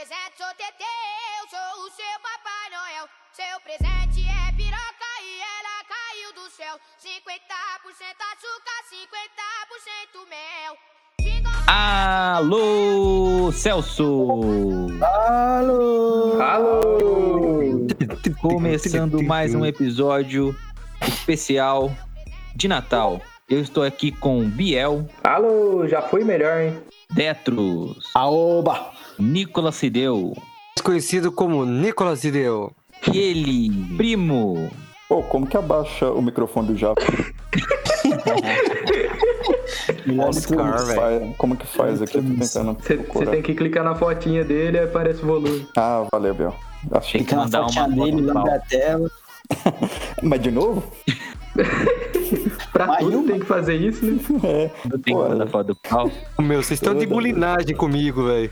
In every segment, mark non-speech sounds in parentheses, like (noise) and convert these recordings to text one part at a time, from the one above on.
apresento, sou Teteu, sou o seu Papai Noel. Seu presente é piroca e ela caiu do céu. 50% açúcar, 50% mel. Alô, Celso! Alô! Alô! Começando mais um episódio especial de Natal. Eu estou aqui com Biel, Alô, já foi melhor, hein? Detros, Aoba! Nicolas Cideu conhecido como Nicolas Ideu. e ele, Primo. Pô, como que abaixa o microfone do Japa? (laughs) Oscar, Como que velho. faz- Como que faz aqui? Tô tentando Você tem que clicar na fotinha dele e aparece o volume. Ah, valeu, Biel. Achei Tem que... mandar fotinha uma dele, foto lembra pau. a tela. (laughs) Mas de novo? (laughs) Pra Mais tudo tem que fazer isso, né? É. Eu tenho que mandar foto do pau. Meu, vocês estão de bulinagem comigo, velho.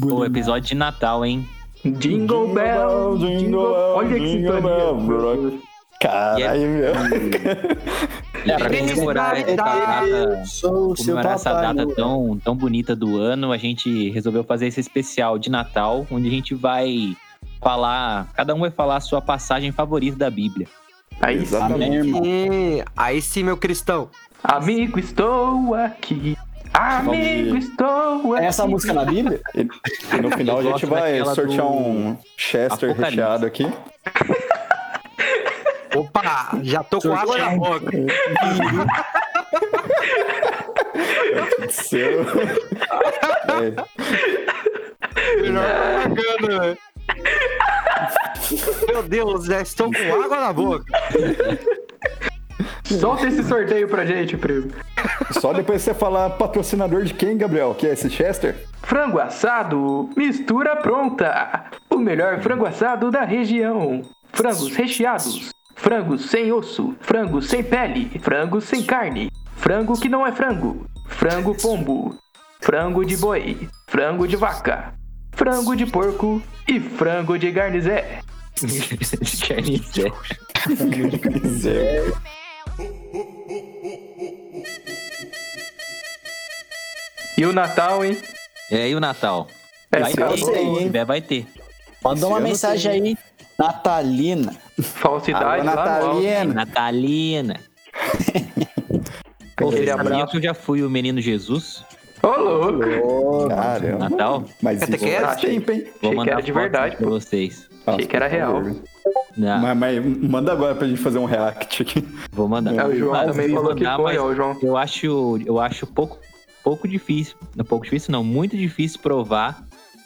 Pô, episódio de Natal, hein? Jingle Bell, Jingle Jingle Bell, Olha que Jingle sintonia. Caralho, meu. (laughs) É, pra comemorar essa data, o comemorar essa data tão, tão bonita do ano, a gente resolveu fazer esse especial de Natal, onde a gente vai falar, cada um vai falar a sua passagem favorita da Bíblia. Aí, irmão. Hum, aí sim, meu cristão. amigo, estou aqui. Amigo, estou aqui. É essa a música na Bíblia? E no final a gente vai sortear do um Chester Apocalipse. recheado aqui. Opa, já tô com água na boca. Seu. (laughs) É, Melhor propaganda, velho. Meu Deus, já estou com água na boca. Solta esse sorteio pra gente, primo. só depois você falar patrocinador de quem, Gabriel? Que é esse Chester? Frango assado, mistura pronta. O melhor frango assado da região. Frangos recheados, frangos sem osso, frangos sem pele, frangos sem carne, frango que não é frango, frango pombo, frango de boi, frango de vaca, frango de porco e frango de garnizé. Carnicé. Zé. (laughs) E o Natal, hein? É, e o Natal? É, Vai ter, ano tem, se hein? tiver, vai ter. Manda uma mensagem aí, natalina. Falsidade Alô. Natalina. Natalina. (laughs) Pô, Aquele abraço. eu já fui o menino Jesus? Ô, louco. Caramba. Natal? Mas Até isso que é, faz tempo, hein? Vou Achei que mandar era de verdade, pra vocês. Achei que era real. Não, Mas, mas manda agora pra gente fazer um react aqui. vou mandar. É, o João Mas também falou que mandar, foi, mas ó, o João. Eu acho, eu acho pouco, pouco difícil. Não pouco difícil, não. Muito difícil provar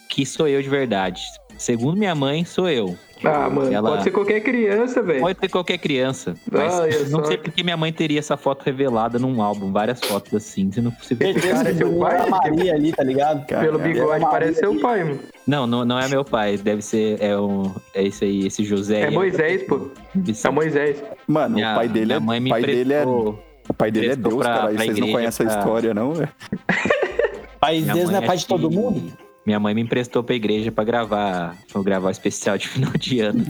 que sou eu de verdade. Segundo minha mãe, sou eu. Ah, mano, Ela- pode ser qualquer criança, velho. Pode ter qualquer criança. Mas Olha não só. sei porque minha mãe teria essa foto revelada num álbum, várias fotos assim. Se não fosse certeza cara é seu o pai? da Maria ali, tá ligado? Pelo Caramba. bigode parece seu pai, mano. Não, não, não é meu pai. Deve ser. É, um, é esse aí, esse José. É. Moisés, pô. Ser. É Moisés. Mano, Minha- o pai dele é, mãe me o pai dele é, o pai dele é Deus, pra- cara. pra Vocês não igreja conhecem pra- a história, não, velho? (laughs) País Minha deles não é pai de todo mundo? Minha mãe me emprestou pra igreja pra gravar, pra gravar o especial de (laughs) final de ano.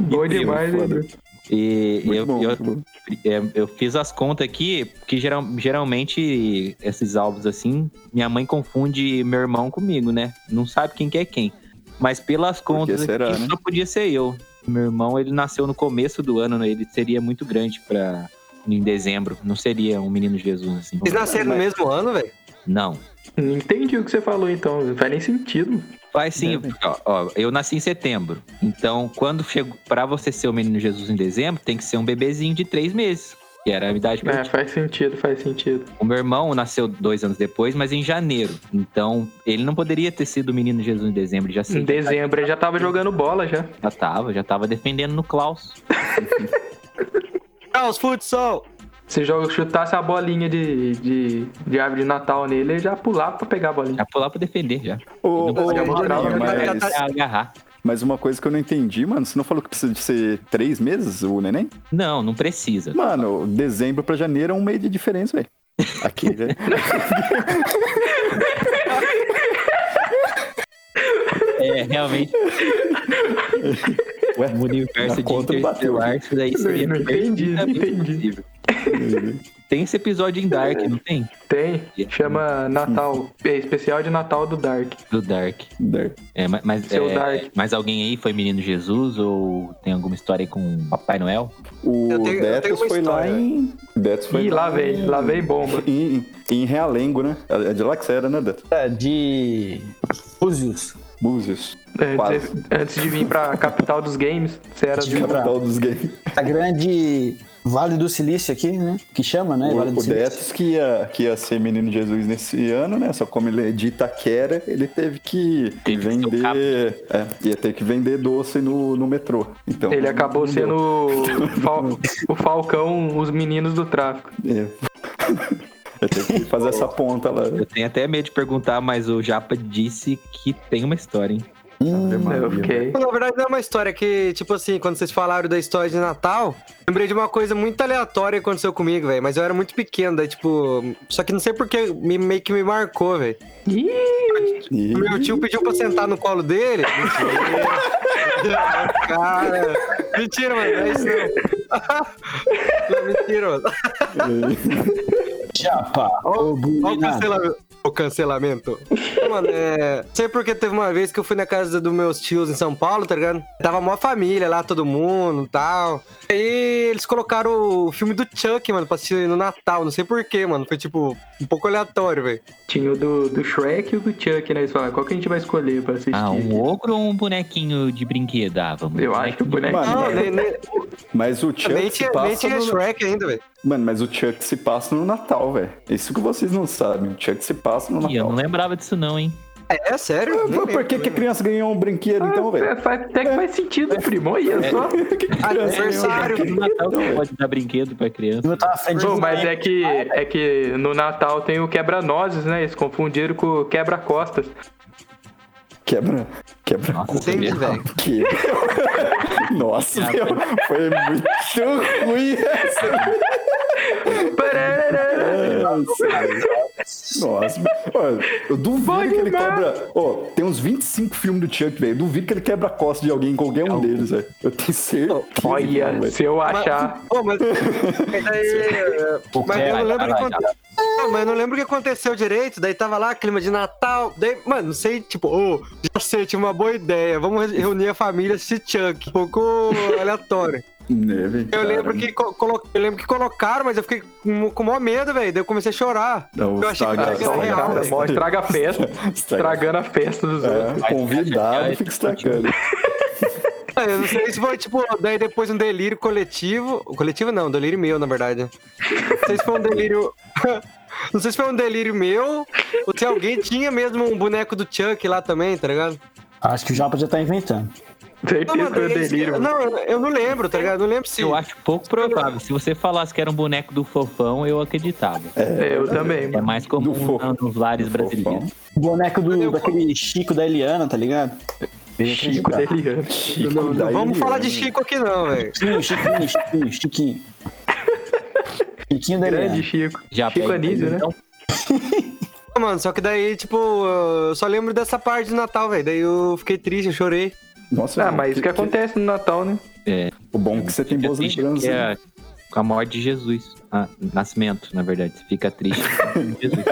Bom demais, hein, foda. Bruno? E Muito eu, bom, bom. é, eu fiz as contas aqui, porque geral, geralmente esses álbuns assim, minha mãe confunde meu irmão comigo, né? Não sabe quem que é quem. Mas pelas contas será, aqui, né? só podia ser eu. Meu irmão, ele nasceu no começo do ano, né? ele seria muito grande pra em dezembro. Não seria um menino Jesus assim. Vocês nasceram no mesmo ano, velho? Não. Não entendi o que você falou, então. Não faz nem sentido. Faz sim, ó, ó, eu nasci em setembro. Então, quando chego para você ser o menino Jesus em dezembro, tem que ser um bebezinho de três meses. Que era a idade que eu É, faz sentido, faz sentido. O meu irmão nasceu dois anos depois, mas em janeiro. Então, ele não poderia ter sido o menino Jesus em dezembro. Já, Em dezembro ele já tava jogando bola já. já tava, já tava defendendo no Klaus. (laughs) Caos Futsal! Se joga, chutasse a bolinha de, de, de árvore de Natal nele, ele já pulava pra pegar a bolinha. Já pular pra defender, já. Mostrar, Bruninho, mas- mas, Pra agarrar. Mas uma coisa que eu não entendi, mano, você não falou que precisa de ser três meses o neném? Não, não precisa. Mano, dezembro pra janeiro é um mês de diferença, velho. Aqui, né? (laughs) É, realmente. Ué, No universo de conta não bateu. Interestelar, isso daí seria Não entendi, não entendi. Tem esse episódio em Dark, não tem? Tem, chama Natal. É especial de Natal do Dark. Do Dark. É, ma- mas, Seu é, Dark. mas alguém aí foi Menino Jesus ou tem alguma história aí com Papai Noel? O Eu tenho- Detos foi lá em. Detos foi Ih, lá vem, lá vem bomba. (laughs) Em, em Realengo, né? É de lá que você era, né, Detos? É, de Búzios. Búzios. Antes, antes de vir pra capital dos games, você era De de capital dos games. A grande Vale do Silício aqui, né? Que chama, né? Vale O, do o Silício. Que ia, que ia ser menino Jesus nesse ano, né? Só como ele é de Itaquera, ele teve que Teve vender. É, ia ter que vender doce no, no metrô. Então, Ele acabou sendo (laughs) o, Fal- o Falcão, os meninos do tráfico. É. (laughs) Ia ter que fazer essa ponta lá. Eu tenho até medo de perguntar, mas o Japa disse que tem uma história, hein? Eu fiquei. Na verdade, não é uma história que, tipo assim, quando vocês falaram da história de Natal, lembrei de uma coisa muito aleatória que aconteceu comigo, velho. Mas eu era muito pequeno, daí, tipo. Só que não sei porque me, meio que me marcou, velho. Meu tio pediu pra sentar no colo dele. Mentira. (laughs) Cara. Mentira, mano. É isso não. (laughs) Não, mentira, mano. Japa. Olha o cancelamento. O cancelamento. Mano, é. Sei porque teve uma vez que eu fui na casa dos meus tios em São Paulo, tá ligado? Tava mó família lá, todo mundo e tal. Aí eles colocaram o filme do Chuck, mano, pra assistir no Natal. Não sei porquê, mano. Foi tipo um pouco aleatório, velho. tinha o do, do Shrek e o do Chuck, né? Eles falaram, qual que a gente vai escolher pra assistir? Ah, um ogro ou um bonequinho de brinquedo? Ah, vamos. Eu acho que o bonequinho. Mano, Não, nem, nem, Mas o Chuck nem se tinha, nem tinha no... Shrek ainda, velho. Mano, mas o Chuck se passa no Natal, velho. Isso que vocês não sabem. O Chuck se passa no Ih, eu Natal. não lembrava disso não, hein? É, é sério? Nem Por, que, que a criança ganhou um brinquedo, então, velho? É, até que faz sentido, primo. Olha só. (laughs) Criança ganhou um Aniversário. No Natal você pode dar brinquedo pra criança. Eu tava do mas é que, é que no Natal tem o quebra-nozes, né? Eles confundiram com o quebra-costas. Quebra. Quebra. Nossa. Entendi, velho. Que... (laughs) Nossa, meu, foi muito ruim essa. Nossa, Olha, eu duvido Pode que ele dar. quebra. Ó, tem uns 25 filmes do Chuck, velho. Eu Duvido que ele quebra a costa de alguém, qualquer um deles, velho. Eu tenho certeza. Olha, velho. se eu achar. Mas. mas daí, mas eu não lembro o que aconteceu. Não, mas eu não lembro o que aconteceu direito. Daí tava lá, clima de Natal. Daí, mano, não sei, tipo, ô, já sei, tive uma boa ideia. Vamos re- reunir a família assistir Chuck. Um pouco (laughs) aleatório. (laughs) Velho, Eu lembro, que co- colo- eu lembro que colocaram, mas eu fiquei com, com maior medo, velho. Daí eu comecei a chorar. Não, eu achei que era estraga- real. Cara, mó estraga a festa. Estragando a festa dos outros. É, convidado fica estragando. (laughs) Eu não sei se foi, tipo, daí depois um delírio coletivo. Coletivo não, delírio meu, na verdade. Não sei se foi um delírio. (laughs) Não sei se foi um delírio meu ou se alguém tinha mesmo um boneco do Chuck lá também, tá ligado? Acho que o Japa já tá inventando. Certeza que daí- delírio. Não, eu- eu não lembro, tá ligado? Eu não lembro se. Eu acho pouco provável. Se você falasse que era um boneco do fofão, eu acreditava. É, eu também, É mais comum Do fofão. nos lares Do brasileiros. O boneco do, Eu- daquele Chico da Eliana, tá ligado? Chico delirando. Chico Não, não da vamos falar de Eliana. Chico aqui, não, velho. Chiquinho, Chiquinho, Chiquinho, Chiquinho. Chiquinho da Grande Eliana. Chico. Já Chico Anísio, né? então, Mano, só que daí, tipo, eu só lembro dessa parte do Natal, velho. Daí eu fiquei triste, eu chorei. Nossa, Ah, mas isso que acontece no Natal, né? É, O bom é que você tem boas triste lembranças. que né? é com a morte de Jesus. Ah, nascimento, na verdade. Você fica triste. com (laughs) Jesus.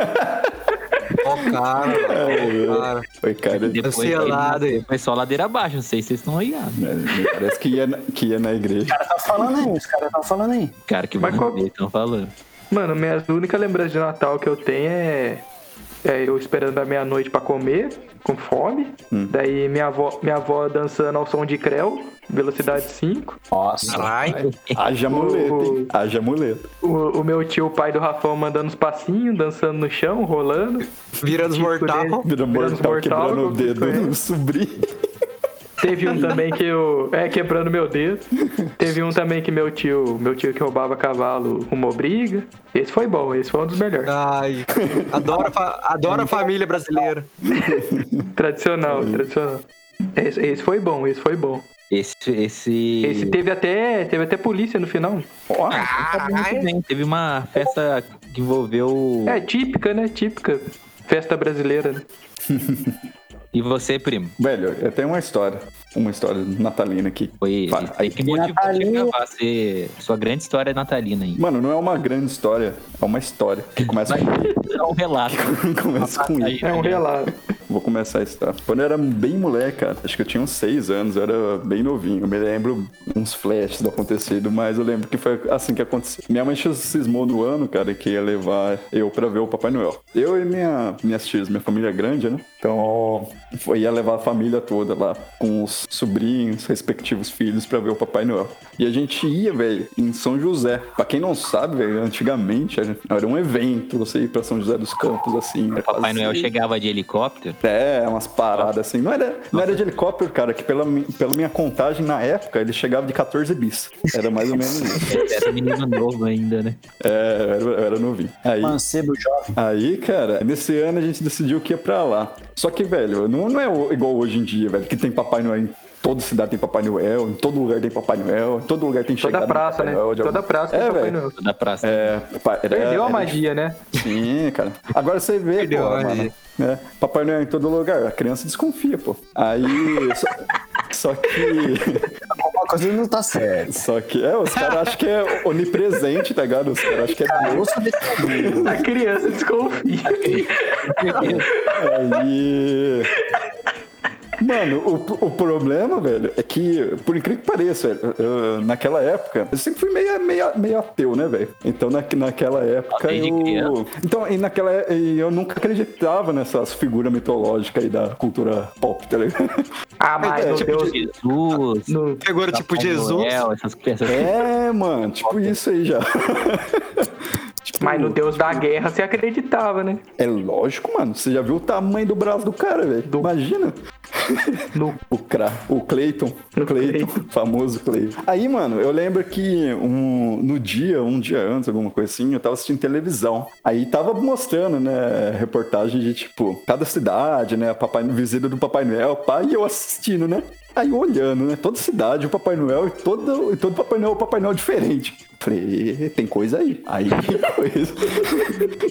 Ó, cara, cara. Foi, cara. Depois aí. nasceu, foi só ladeira abaixo. Não sei se vocês estão ligados. né, Parece que ia, na- que ia na igreja. Tá falando aí, os caras tá falando aí. Cara, que vão qual- estão falando. Mano, minhas únicas lembranças de Natal que eu tenho é, é eu esperando a meia-noite pra comer, com fome. Daí minha avó, minha avó dançando ao som de Creu, velocidade 5. Nossa. Haja muleta, hein? O- Haja muleta. O, o meu tio, o pai do Rafão, mandando os passinhos, dançando no chão, rolando. Virando os mortal. Virando mortal, quebrando o dedo no sobrinho. Teve um (laughs) também que eu. É, quebrando meu dedo. Teve um também que meu tio, meu tio que roubava cavalo, arrumou briga. Esse foi bom, esse foi um dos melhores. Ai, adoro, adoro a família brasileira. Tradicional, tradicional. Esse, esse foi bom, esse foi bom. Esse. Esse. Esse teve até, teve até polícia no final. Ó, Tá muito bem. Teve uma festa que envolveu. É típica, né? Típica festa brasileira, né? (laughs) E você, primo? Velho, eu tenho uma história. Uma história natalina aqui. Foi. Fala, Tem que gravar. Ser sua grande história natalina aí. Mano, não é uma grande história, é uma história que começa com É um relato. (laughs) começa com I. É um relato. Vou começar a história. Quando eu era bem moleque, cara, acho que eu tinha uns seis anos, eu era bem novinho. Eu me lembro uns flashes do acontecido, mas eu lembro que foi assim que aconteceu. Minha mãe cismou no ano, cara, que ia levar eu pra ver o Papai Noel. Eu e minha, minhas tias, minha família é grande, né? Então, foi, ia levar a família toda lá, com os sobrinhos, respectivos filhos, pra ver o Papai Noel. E a gente ia, velho, em São José. Pra quem não sabe, velho, antigamente era um evento você ir pra São José dos Campos, assim. O Papai Noel chegava de helicóptero. é, umas paradas assim. Não era, não era de helicóptero, cara, que pela, pela minha contagem na época ele chegava de 14 bis. Era mais ou menos isso. (laughs) Era menino novo ainda, né? É, eu era, eu era novinho. Aí, Mancebo jovem. aí, cara, nesse ano a gente decidiu que ia pra lá. Só que, velho, não, não é igual hoje em dia, velho, que tem Papai Noel em toda cidade tem Papai Noel, em todo lugar tem Papai Noel, em todo lugar tem Toda praça, Papai né? Noel Toda algum- praça É, tem Papai velho. Noel. Da praça. É, era- Perdeu a era- magia, né? Sim, cara. Agora você vê, Perdeu pô, a magia. mano. né? Papai Noel em todo lugar. A criança desconfia, pô. Aí. Só, só que. Alguma coisa não tá certa. Só que. É, os caras acham que é onipresente, tá ligado? Os caras acham que é Deus. A criança desconfia. Aí. Mano, o, o problema, velho, é que, por incrível que pareça, velho, eu- naquela época, eu sempre fui meio, meio, meio ateu, né, velho? Então, na, naquela época, eu... Então, e naquela e eu nunca acreditava nessas figuras mitológicas aí da cultura pop, tá ligado? Ah, mas É, tipo Deus. Jesus. No... Figura tipo Jesus. Noel, essas. É, mano, tipo isso aí já. (laughs) Tipo, Mas no Deus da guerra você acreditava, né? É lógico, mano. Você já viu o tamanho do braço do cara, velho? Imagina. No... O, Cra... o Clayton. O Clayton, Clayton. famoso Clayton. Aí, mano, eu lembro que um, no dia, um dia antes, alguma coisa assim, eu tava assistindo televisão. Aí tava mostrando, né, reportagem de, tipo, cada cidade, né, papai, visita do Papai Noel, pai, e eu assistindo, né? Aí olhando, né? Toda cidade, o Papai Noel e todo, e todo Papai Noel, o Papai Noel diferente. Falei, "Ê, tem coisa aí. Aí tem (laughs) coisa.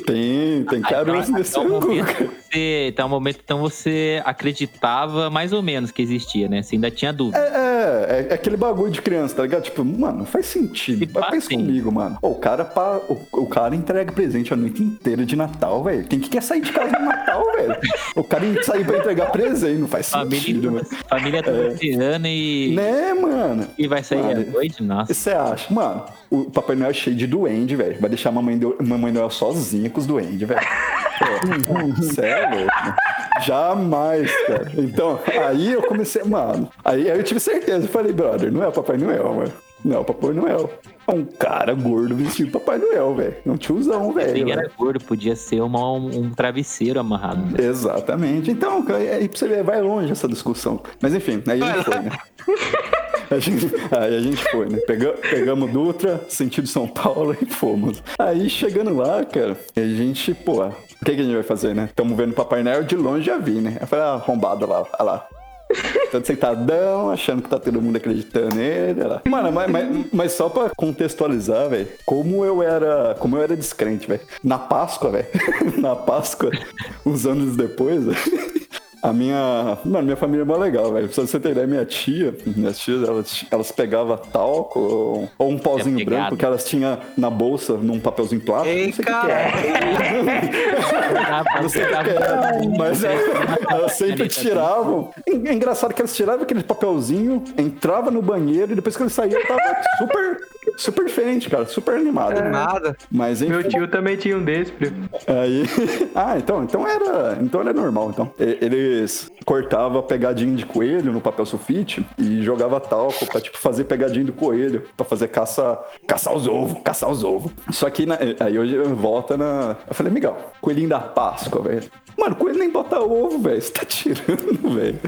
tem, tem caroço nesse Então, um angu, momento você, um momento então você acreditava mais ou menos que existia, né? Você ainda tinha dúvida. É, é, é aquele bagulho de criança, tá ligado? Tipo, mano, faz sentido. Se Vai pá, pensa comigo, mano. O cara pa- o, o cara entrega presente a noite inteira de Natal, velho. Quem que quer sair de casa no Natal, velho? O cara sair pra entregar presente, não faz sentido, Família, mano. família toda esse ano e, Né, mano? e vai sair Mano, à noite? Nossa. Você acha? Mano, o Papai Noel é cheio de duende, velho. Vai deixar a mamãe, do, mamãe Noel sozinha com os duendes, velho. Né? Jamais, cara. Então, aí eu comecei, mano. Aí, aí eu tive certeza. Eu falei, brother, não é o Papai Noel, mano. Não é o Papai Noel. É um cara gordo vestido Papai Noel, velho. Um tiozão, velho. Velho. era gordo, podia ser uma, um, travesseiro amarrado. né? Exatamente. Então, cara, aí pra você ver, vai longe essa discussão. Mas enfim, aí a gente foi, né? (laughs) A gente- aí a gente foi, né? Pega- pegamos Dutra, sentido São Paulo e fomos. Aí chegando lá, cara, a gente, pô, o que, que a gente vai fazer, né? Estamos vendo Papai Noel de longe já vi, né? Eu falei, ah, arrombado lá, olha lá. Todo sentadão, achando que tá todo mundo acreditando nele. lá. Mano, mas, mas, mas só pra contextualizar, velho, como eu era. Como eu era descrente, velho. Na Páscoa, velho. (laughs) Na Páscoa, uns anos depois, (laughs) a minha. Mano, minha família é mó legal, velho. Pra você ter ideia, minha tia, minhas tias, elas, elas pegavam talco ou, ou um pauzinho pegado. branco que elas tinham na bolsa, num papelzinho plástico. Ei, não sei o que é. Não sei o que é, mas elas, elas sempre tiravam. É engraçado que elas tiravam aquele papelzinho, entrava no banheiro e depois que eles saíam, tava super, super diferente, cara, super animado. Nada. Mas enfim. Meu tio também tinha um desse, primo. Aí. (laughs) Ah, então, então era. Então era normal, então. Eles cortavam pegadinho de coelho no papel sulfite e jogava talco pra, tipo, fazer pegadinho do coelho. Pra fazer caça. Caçar os ovos, caçar os ovos. Só que na- aí hoje volta na. Eu falei, Miguel, coelhinho da Páscoa, velho. Mano, coelho nem bota ovo, velho. Você tá tirando, (laughs) velho.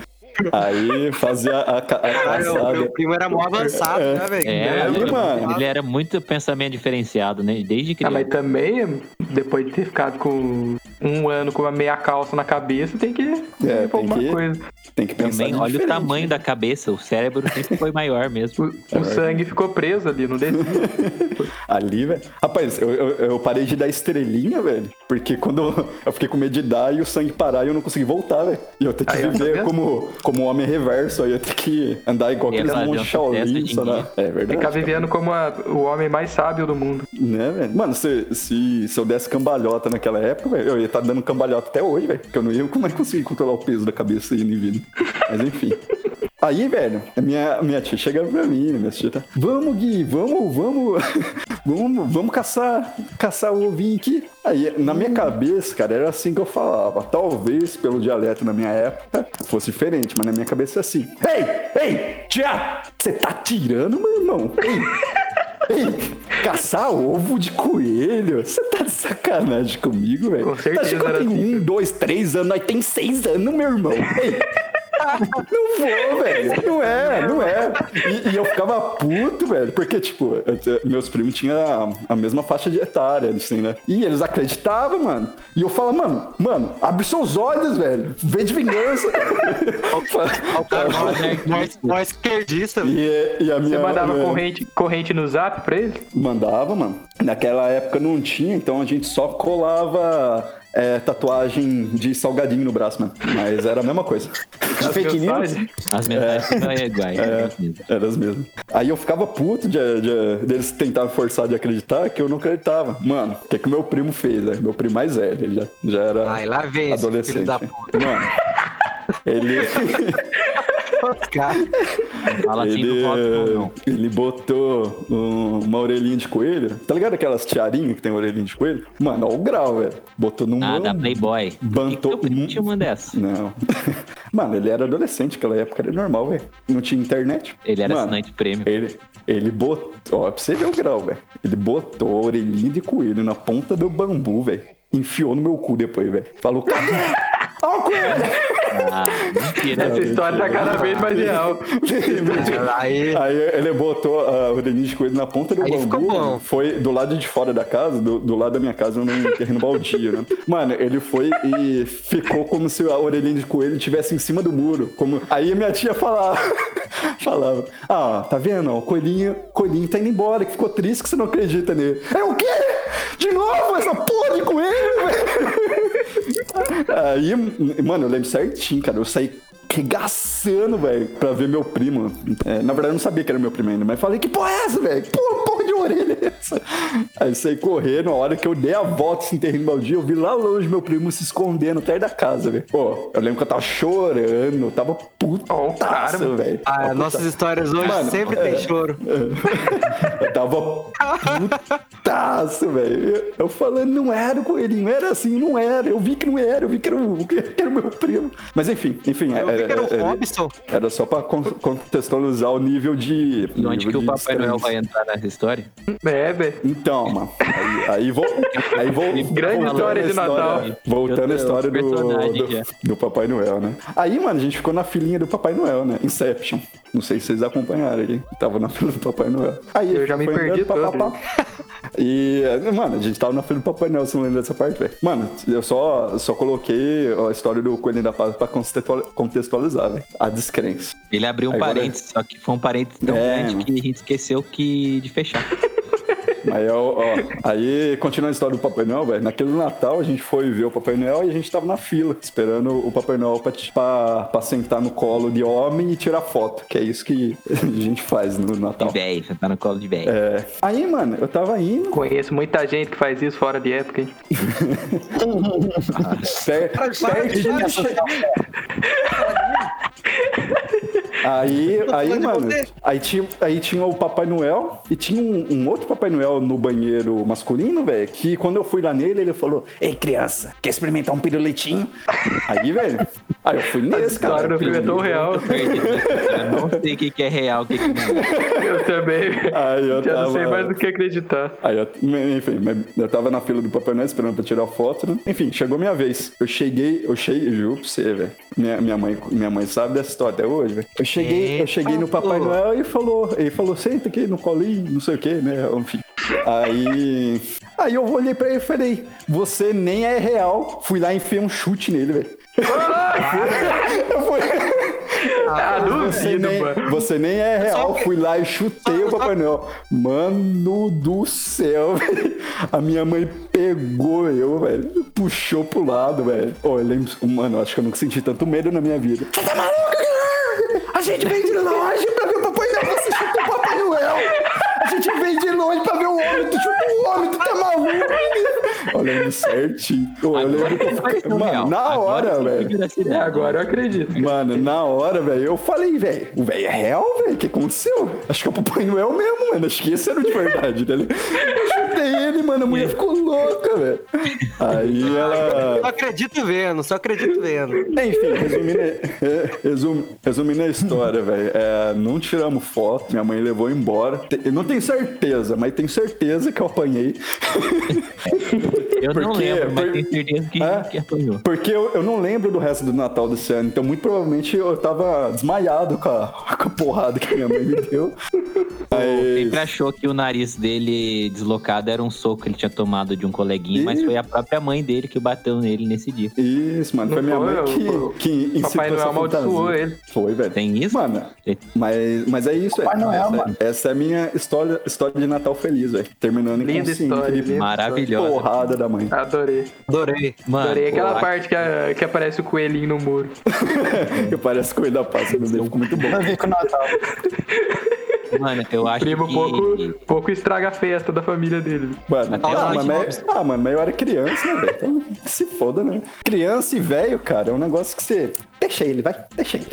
Aí fazia a, a Caralho, caçada. meu primo era mó avançado, É. né, velho? É, Aí, ele, mano. ele era muito pensamento diferenciado, né? Desde Ah, criança. mas também, depois de ter ficado com um ano com uma meia calça na cabeça, tem que É, ir pra tem alguma que- coisa. Tem que pensar Também, olha o tamanho né? da cabeça, o cérebro sempre foi maior mesmo. (laughs) O, o sangue ficou preso ali, não descia. (laughs) Ali, velho. Rapaz, eu, eu, eu parei de dar estrelinha, velho. Porque quando eu fiquei com medo de dar e o sangue parar e eu não consegui voltar, velho. E eu ter que Aí, tá viver como, como homem reverso. Aí eu ter que andar igual aqueles um Shaolin, só de na... É verdade. Ficar vivendo como a- o homem mais sábio do mundo. Né, velho? Mano, se, se, se eu desse cambalhota naquela época, velho, eu ia estar dando cambalhota até hoje, velho. Porque eu não ia mais conseguir controlar o peso da cabeça indo e vindo. Mas enfim. Aí, velho, minha, minha tia chega pra mim, minha tia tá. Vamos, Gui, vamos, vamos, (laughs) vamos, vamos caçar, caçar o ovinho aqui. Aí, na minha cabeça, cara, era assim que eu falava. Talvez pelo dialeto na minha época fosse diferente, mas na minha cabeça é assim. Ei, ei, tia, você tá tirando, meu irmão? Ei, (laughs) caçar ovo de coelho? Você tá de sacanagem comigo, velho? Com certeza Tá achando que eu tenho assim, um, dois, três anos, nós tem seis anos, meu irmão. Não vou, velho. Não é, não é. E, e eu ficava puto, velho, porque, tipo, eu meus primos tinham a, a mesma faixa de etária, assim, né? E eles acreditavam, mano. E eu falava, mano, mano, abre seus olhos, velho. Vê de vingança. Nós, nós esquerdista, velho. e, e a minha. Você mandava minha- corrente, corrente no zap pra ele? Mandava, mano. Naquela época não tinha, então a gente só colava é, tatuagem de salgadinho no braço, mano. Mas era a mesma coisa. As Fake news? As mensagens iguais. É, mesmo. era as mesmas. Aí eu ficava puto de, de- deles tentarem forçar de acreditar que eu não acreditava. Mano, o que que meu primo fez, né? Meu primo mais velho, ele já, já era Ai, lá vem adolescente. filho da puta. Mano, ele... (laughs) Cara, Fala assim do voto ou não. ele botou um- uma orelhinha de coelho. Tá ligado aquelas tiarinhas que tem orelhinha de coelho? Mano, olha o grau, velho. Botou num. Ah, da Playboy. Bantou- Então, eu tinha uma dessa. Não. (laughs) Mano, ele era adolescente naquela época, era normal, velho. Não tinha internet. Ele era Mano, assinante prêmio. Ele, ele botou. Ó, pra você ver o grau, velho. Ele botou a orelhinha de coelho na ponta do bambu, velho. Enfiou no meu cu depois, velho. Falou, cadê? (laughs) Ó o coelho! Ah, mentira. Essa história tá cada vez mais real. aí, Aí ele botou a orelhinha de coelho na ponta do Aí ficou bambu. Foi do lado de fora da casa, do, do lado da minha casa, num terreno baldio, né? Mano, ele foi e ficou como se a orelhinha de coelho estivesse em cima do muro. Como... Aí a minha tia falava, (laughs) falava, ah, tá vendo? O coelhinho, coelhinho tá indo embora, que ficou triste que você não acredita nele. É o quê? De novo essa porra de coelho, velho? Aí, mano, eu lembro certinho, cara. Eu saí regaçando, velho, pra ver meu primo. É, na verdade, eu não sabia que era meu primo ainda, mas falei, que porra é essa, velho? Porra, porra de orelha é essa? Aí saí correndo, a hora que eu dei a volta assim, terreno baldio, eu vi lá longe meu primo se escondendo atrás da casa, velho. Pô, eu lembro que eu tava chorando, eu tava puto, o mano. velho. ah, Ó, nossas histórias hoje Mano, sempre tem choro. (laughs) eu tava putaço, velho. Eu- falando, não era o coelhinho, era assim, não era. Eu vi que não era, eu vi que era o, que era o meu primo. Mas enfim, enfim. Eu vi que era o é- é- Robson. era só pra con- contextualizar o nível de. E onde nível que o de Papai Noel vai entrar nessa história? É, velho. Então, mano. Aí, aí vou. Aí vou (laughs) Grande voltando história à de Natal. Voltando à história do, do, do Papai Noel, né? Aí, mano, a gente ficou na filinha do Papai Noel, né? Inception. Não sei se vocês acompanharam aí. Tava na fila do Papai Noel. Aí, Eu já me perdi pá, pá, pá. E, mano, a gente tava na fila do Papai Noel, você não lembra dessa parte, velho? Mano, eu só, só coloquei a história do Coelhinho da Paz pra contextual- contextualizar, velho. A descrença. Ele abriu um Agora- parênteses, só que foi um parênteses tão É, grande que a gente esqueceu que de fechar. (laughs) Aí, ó, ó, aí, continuando a história do Papai Noel, velho. Naquele Natal, a gente foi ver o Papai Noel e a gente tava na fila, esperando o Papai Noel pra, pra, pra sentar no colo de homem e tirar foto, que é isso que a gente faz no De Natal. velho, você tá no colo de velho. É. Aí, mano, eu tava indo, Conheço muita gente que faz isso fora de época, hein? (laughs) de che- Aí, (laughs) aí, mano, aí tinha, aí tinha o Papai Noel e tinha um, um outro Papai Noel no banheiro masculino, velho, que quando eu fui lá nele, ele falou, ei, criança, quer experimentar um pirulitinho? Aí, velho, aí eu fui nesse, cara. História do filme é tão real. Não sei o que que é real, o que que não é. Eu também. Aí eu Já não tava... sei mais do que acreditar. Aí, eu, enfim, eu tava na fila do Papai Noel esperando pra tirar foto, né? Enfim, chegou minha vez. Eu cheguei, eu cheguei, juro pra você, velho. Minha, minha, mãe, minha mãe sabe dessa história até hoje, velho. Eu cheguei, eu cheguei no Papai. Noel e falou, ele falou, senta aqui no colinho, não sei o que, né? Enfim. Aí, Aí eu olhei pra ele e falei, você nem é real. Fui lá e enfiei um chute nele, velho. Eu fui- Ah, você, duvido, nem, mano. você nem é real. Fui lá e chutei o Papai Noel. Mano do céu, velho. A minha mãe pegou eu, velho. Puxou pro lado, velho. Lembro, mano, acho que eu nunca senti tanto medo na minha vida. Você tá maluco, cara? A gente veio de longe pra ver o Papai Noel. Você chutou o Papai Noel. A gente veio de longe pra ver o homem. Tu chutou o homem, tu tá maluco. Lembro certinho. Eu lembro que eu mano, na hora, velho. É, agora eu acredito. Mano, na hora, velho, eu falei, velho, o velho é real, velho? O que aconteceu? Acho que é o Papai Noel mesmo, mano. Acho que esse era o de verdade, né? Chutei ele, mano, a mulher ficou louca, velho. Aí ela. Só acredito vendo, só acredito vendo. Enfim, resumindo, resum- resumindo a história, velho. é, não tiramos foto, minha mãe levou embora. Eu não tenho certeza, mas tenho certeza que eu apanhei. Eu não Porque- lembro, mas por- tenho certeza que, É? que apanhou. Porque eu, eu não lembro do resto do Natal desse ano, então muito provavelmente eu tava desmaiado com a, com a porrada que minha mãe me deu. Mas... Sempre achou que o nariz dele deslocado era um soco que ele tinha tomado de um coleguinha, mas foi a própria mãe dele que bateu nele nesse dia. Isso, mano, foi Não minha foi, mãe o- que, que incitou Papai Noel amaldiçoou ele. Foi, velho. Tem isso? Mano, mas, mas é isso, velho. Papai Noel, essa, mano. essa é a minha história, história de Natal feliz, velho. Terminando Linda inconsciente história, de linda Maravilhosa. porrada da mãe. Adorei. Adorei. Mano, Adorei aquela eu parte que, a- que aparece o coelhinho no muro. (laughs) que parece coelho da Páscoa, meu Deus, ficou muito bom. Vai ver com o Natal. (laughs) Mano, eu acho Primo que... pouco, pouco estraga a festa da família dele. Mano, Até ah, mais mas- ah, mano, mas eu era criança, né, velho? Então, se foda, né? Criança e velho, cara, é um negócio que você. Deixa ele, vai, deixa ele.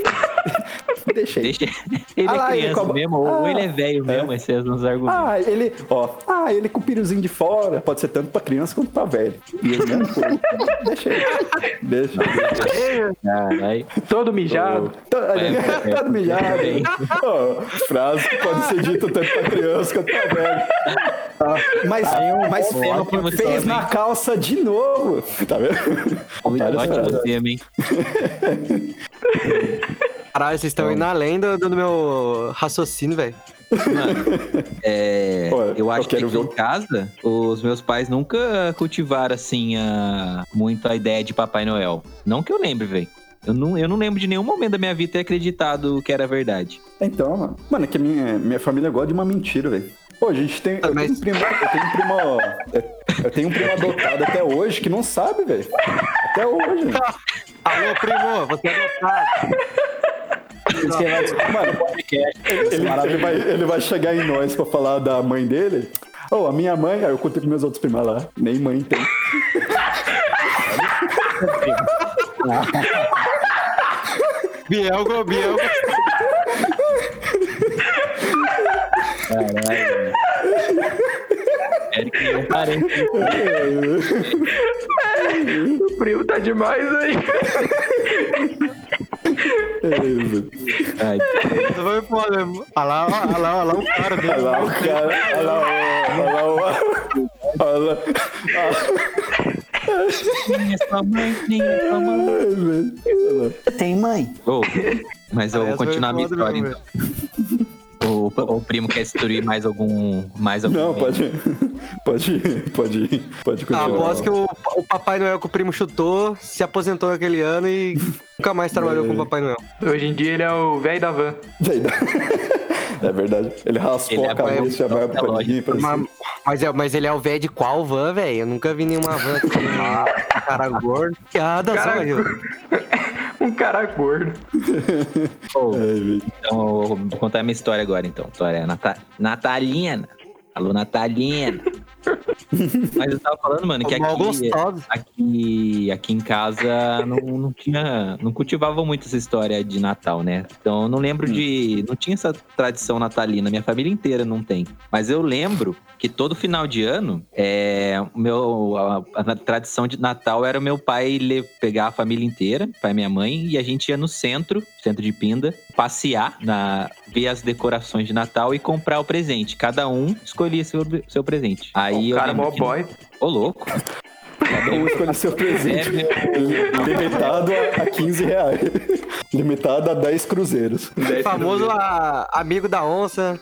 Deixa ele. Deixa... (laughs) Ele Ah lá, é ele criança cobra- mesmo, ou Ah, ele é velho mesmo, esses são os argumentos. Ah, ele, ó, ah, ele com o piruzinho de fora, pode ser tanto pra criança quanto pra velho. E ele mesmo coisa. Deixa ele. Deixa. Todo mijado. Tô- É, é, Tá mijado. frase que pode ser dita tanto pra criança quanto pra velho. Ah, mas mas ótimo fez na hein? calça de novo. Tá vendo? Várias Ótimo tema, hein? (laughs) Caralho, vocês estão indo além do, do meu raciocínio, velho. Mano, é, eu acho eu quero que ver aqui o- em casa, os meus pais nunca cultivaram, assim, a- muito a ideia de Papai Noel. Não que eu lembre, velho. Eu não, eu não lembro de nenhum momento da minha vida ter acreditado que era verdade. Então, mano. Mano, é que minha, minha família gosta de uma mentira, velho. Pô, a gente tem. Eu Mas- tenho um primo. Eu tenho um primo. eu- Eu tenho um primo adotado até hoje que não sabe, velho. Até hoje. (laughs) Alô, primo, você é adotado. Mano, no podcast. ele, ele vai, ele vai chegar em nós pra falar da mãe dele. Ô, a minha mãe, aí eu contei pros meus outros primos lá. Nem mãe tem. Bielgo, Bielgo. Caralho. Espero que não parente. O primo tá demais aí. É isso. Ai, vai foda. Olha lá, olha lá, olha lá o cara dele. Olha lá o cara. Olha lá o. Olha lá o. Olha lá. é sua mãe, é sua mãe. Tem mãe? Ô, mas eu vou Essa foi continuar a minha história, mesmo, então. O, o primo quer destruir mais algum. Mais algum Não, pode. Pode ir. Pode ir. Pode Ah, continuar. aposto que o, o Papai Noel que o primo chutou se aposentou naquele ano e nunca mais trabalhou com o Papai Noel. Hoje em dia ele é o velho da van. É verdade. Ele raspou Ele é a cabeça e vai é pra ninguém. pra Mas, cima. mas, é, mas ele é o velho de qual van, velho? Eu nunca vi nenhuma van com (laughs) (laughs) um cara gordo. Piada só, Cara, viu? um cara gordo. Ai, velho. Então, eu vou contar a minha história agora, então. História nata natalina. Alô, Natalina. Mas eu tava falando, mano, que aqui, aqui, aqui em casa não, não tinha. Não cultivava muito essa história de Natal, né? Então eu não lembro de. Não tinha essa tradição natalina. Minha família inteira não tem. Mas eu lembro que todo final de ano, é, meu, a, a tradição de Natal era o meu pai le- pegar a família inteira, pai e minha mãe, e a gente ia no centro, centro de Pinda, passear, na, ver as decorações de Natal e comprar o presente. Cada um escolhia seu, seu presente. Aí o eu cara lembro mó que- boy. Ô, louco. Cada um escolhe seu presente. É, meu. Limitado a, a 15 reais. Limitado a 10 cruzeiros. O famoso a- amigo da onça,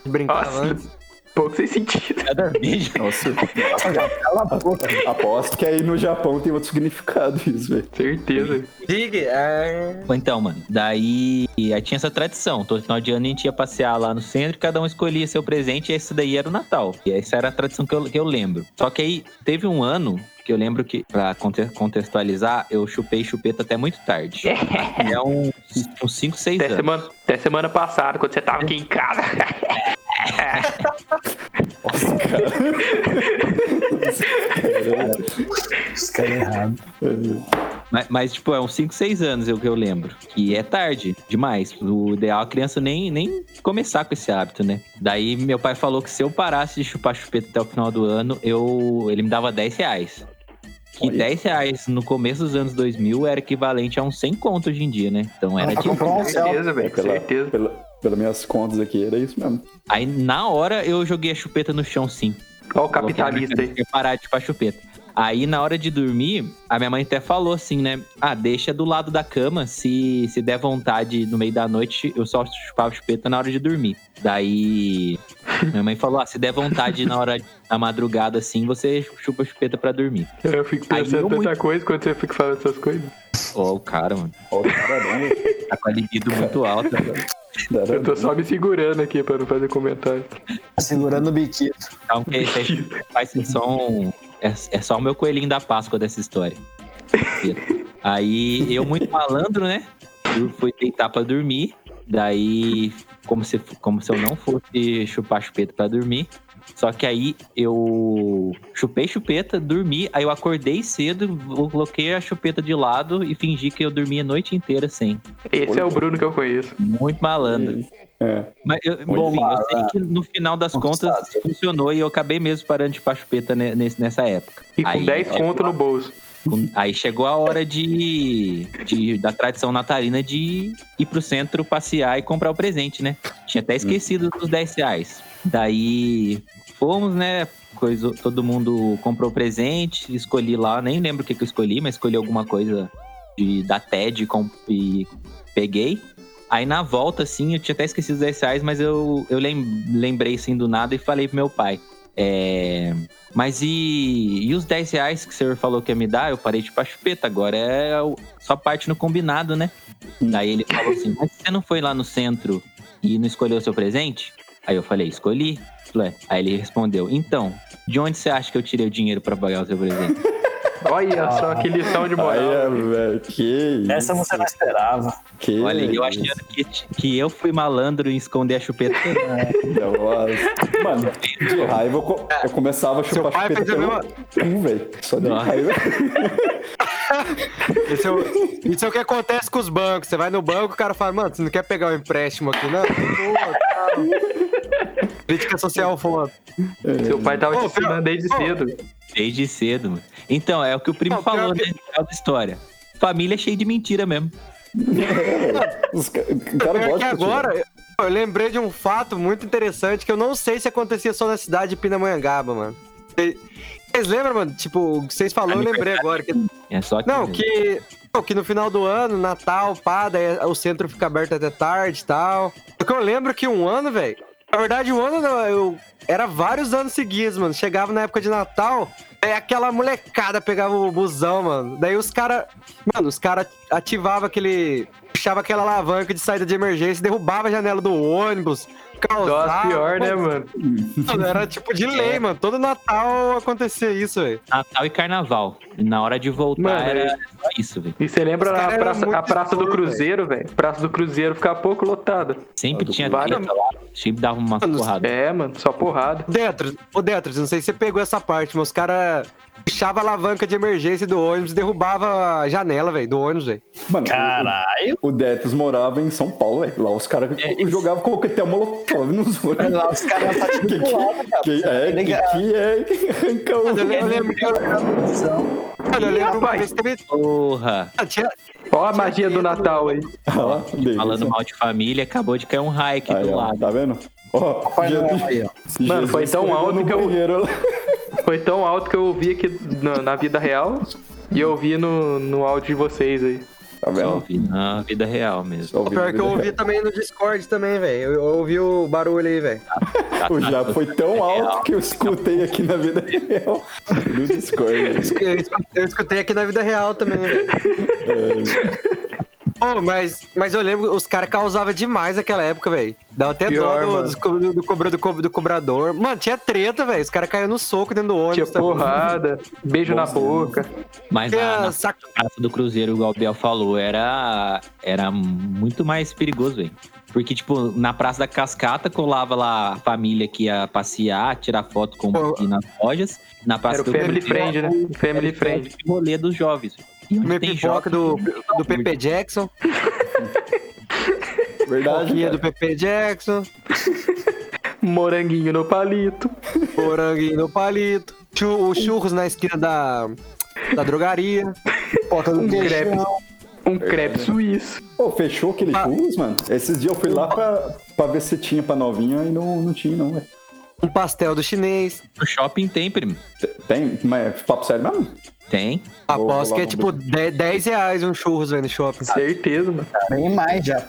antes. Pouco sem sentido. Nada a ver, gente. Nossa, Cala a boca. aposto que aí no Japão tem outro significado isso, velho. Certeza. Diga, é... Então, mano, daí aí tinha essa tradição. Todo final de ano a gente ia passear lá no centro e cada um escolhia seu presente e esse daí era o Natal. E essa era a tradição que eu, que eu lembro. Só que aí teve um ano que eu lembro que, pra conte- contextualizar, eu chupei chupeta até muito tarde. (laughs) É uns 5, 6 Até anos. semana, até semana passada, quando você tava aqui em casa. (laughs) Nossa, cara. Os caras errados. Mas, mas, tipo, é uns 5, 6 anos eu, que eu lembro. Que é tarde demais. O ideal é a criança nem, nem começar com esse hábito, né? Daí meu pai falou que se eu parasse de chupar chupeta até o final do ano, eu, ele me dava 10 reais. Que Olha. 10 reais no começo dos anos 2000 era equivalente a uns 100 conto hoje em dia, né? Então era Pra de... um céu. Certeza, velho. Pela, Certeza. pela, pelas minhas contas aqui, era isso mesmo. Aí na hora eu joguei a chupeta no chão, sim. Ó o capitalista aí. Eu parar de chupar chupeta. Aí, na hora de dormir, a minha mãe até falou assim, né? Ah, deixa do lado da cama. Se, se der vontade no meio da noite, eu só chupava chupeta na hora de dormir. Daí, minha mãe falou: ah, se der vontade na hora da madrugada, assim, você chupa chupeta pra dormir. Eu fico Aí pensando eu tanta muito- coisa quando você fica falando essas coisas. Ó, o cara, mano. Ó, caramba. Tá com a libido muito alta. Eu tô só me segurando aqui pra não fazer comentário. Segurando o biquito. Então, que, (laughs) que faz só um, é, é só o meu coelhinho da Páscoa dessa história. Aí eu, muito malandro, né? Eu fui deitar pra dormir. Daí, como se, como se eu não fosse chupar chupeta pra dormir. Só que aí eu chupei chupeta, dormi, aí eu acordei cedo, coloquei a chupeta de lado e fingi que eu dormia a noite inteira sem. Esse é o Bruno que eu conheço. Muito malandro. É. Mas, eu, Bom, enfim, eu mas, sei que no final das contas funcionou e eu acabei mesmo parando de chupar chupeta nessa época. E com Aí, 10 é, conto no bolso. Aí chegou a hora de, de- da tradição natalina de ir pro centro passear e comprar o presente, né? Tinha até esquecido dos 10 reais. Daí fomos, né? Coisa, todo mundo comprou presente, escolhi lá, nem lembro o que, que eu escolhi, mas escolhi alguma coisa de, da TED e peguei. Aí na volta, assim, eu tinha até esquecido os 10 reais, mas eu, eu lem- lembrei assim do nada e falei pro meu pai. É, mas e, e os 10 reais que o senhor falou que ia me dar? Eu parei de chupar chupeta, agora é só parte no combinado, né? Daí ele falou assim: Mas você não foi lá no centro e não escolheu o seu presente? Aí eu falei: Escolhi. Falei, Aí ele respondeu: Então, de onde você acha que eu tirei o dinheiro pra pagar o seu presente? (laughs) Olha só que lição de moral. é, velho, que isso. Essa você não esperava. Que Olha, eu isso. achando que, que eu fui malandro em esconder a chupeta. (laughs) Nossa. Mano, de raiva eu, eu começava a Seu chupar pai chupeta a pelo cu, velho. Só de Nossa. raiva. (laughs) Isso é, o, isso é o que acontece com os bancos. Você vai no banco, o cara fala, mano, você não quer pegar um empréstimo aqui, não? Boa, tal. Crítica social foda. Seu pai tava te ensinando desde cedo. Desde cedo, mano. Então, é o que o primo Não, pior falou, que- né? No final da história. Família é cheia de mentira mesmo. Os ca- O cara Pior que agora, eu, eu lembrei de um fato muito interessante que eu não sei se acontecia só na cidade de Pindamonhangaba, mano. Vocês- Vocês lembram, mano? Tipo, o que vocês falaram, eu lembrei agora. Que, É só que. não, que, não, que no final do ano, Natal, pá, daí o centro fica aberto até tarde e tal. Porque eu lembro que um ano, velho. Na verdade, um ano não, eu. Era vários anos seguidos, mano. Chegava na época de Natal, aí aquela molecada pegava o busão, mano. Daí os caras. Mano, os caras ativavam aquele. Puxava aquela alavanca de saída de emergência, derrubava a janela do ônibus. Causava, Nossa, pior, né, mano? Mano, Era tipo de lei, mano. Todo Natal acontecia isso, velho. Natal e Carnaval. Na hora de voltar Mano, era é- isso, velho. E você lembra a praça, a praça do Cruzeiro, velho? Praça do Cruzeiro ficava pouco lotada. Sempre tinha lá. Sempre dava uma Mano, porrada. É, mano, só porrada. Detros, ô Detros, não sei se você pegou essa parte, mas os caras puxavam a alavanca de emergência do ônibus e derrubava a janela, velho, do ônibus, velho. Mano, Caralho. o, o Detos morava em São Paulo, velho. Lá os caras É, jogavam coquetel molotov nos olhos. Lá os caras tá (laughs) Que, tipo do lado, cara. que, é, que, que é (laughs) que arranca o... Eu lembro, eu Mano, eu lembro uma rapaz. vez que teve. Porra. Ó a magia do Natal aí. Ah. Falando mal de família, acabou de cair um raio aqui Aí, do ó, lado. tá vendo? Ó, Jesus-. Mano, foi tão alto que eu-. Foi tão alto que eu ouvi aqui na, na vida real e eu ouvi no, no áudio de vocês aí. Tá Só vendo? ouvi na vida real mesmo. O pior que eu ouvi também no Discord também, velho. Eu, eu ouvi o barulho aí, velho. (laughs) O já foi tão alto que eu escutei aqui na vida real. (laughs) No Discord. Eu escutei- Eu escutei aqui na vida real também, velho. Pô, mas, mas eu lembro, os caras causavam demais naquela época, velho. Dava até Pior, dó do, do, do, cobra- do, do cobrador. Mano, tinha treta, velho. Os caras caíam no soco dentro do Tinha ônibus. tá ligado? porrada, beijo na boca. Mas Tinha na saco... Praça do Cruzeiro, igual o Biel falou, era, era muito mais perigoso, velho. Porque, tipo, na Praça da Cascata colava lá a família que ia passear, tirar foto com ir nas lojas. Na Praça Era o do Family Cruzeiro, Friend, né? O Family era Friend. o rolê dos jovens. Onde Comer tem pipoca do, do Pepe Jackson. (laughs) Verdade. Cara. do Pepe Jackson. Moranguinho no palito. Moranguinho no palito. Chu- o churros na esquina da, da drogaria. Porta do Um crepe. Um crepe suíço. Pô, fechou aquele Ah. churros, mano? Esses dias eu fui lá pra, pra ver se tinha pra novinha e não, não tinha, não, velho. Um pastel do chinês. No shopping tem, primo. Tem? Mas papo sério mesmo? Tem. Aposto que é tipo um 10 10 reais um churros velho, no shopping. Certeza, mano. Bem mais já.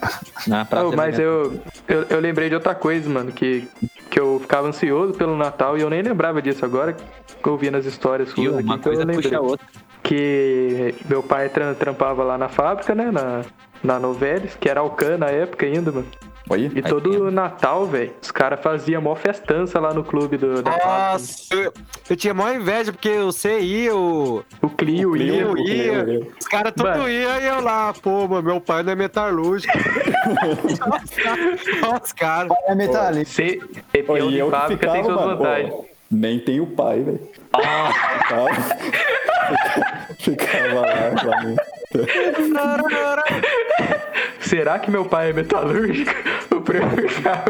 Na Praça Oh, mas eu, eu, eu lembrei de outra coisa, mano, que, que eu ficava ansioso pelo Natal e eu nem lembrava disso agora, que eu via nas histórias E aqui, uma eu coisa lembrei. puxa a outra. Que meu pai tra- trampava lá na fábrica, né, na, na Novelis, que era Alcan na época ainda, mano. Olha. E todo Natal, velho, os caras faziam mó festança lá no clube do, da. Nossa, eu, eu tinha maior inveja porque você ia, o, O Clio, ia. eu o ia, Clio, os caras tudo Mano. iam e eu lá, pô, mano, meu pai não é metalúrgico. (laughs) Nossa, cara. É metálico. Ser Olha, peão e de fábrica tem ficava, suas mano. vantagens. nem tem o pai, velho. Ficava, (laughs) ficava lá, lá (laughs) Será que meu pai é metalúrgico? (laughs) O perguntava.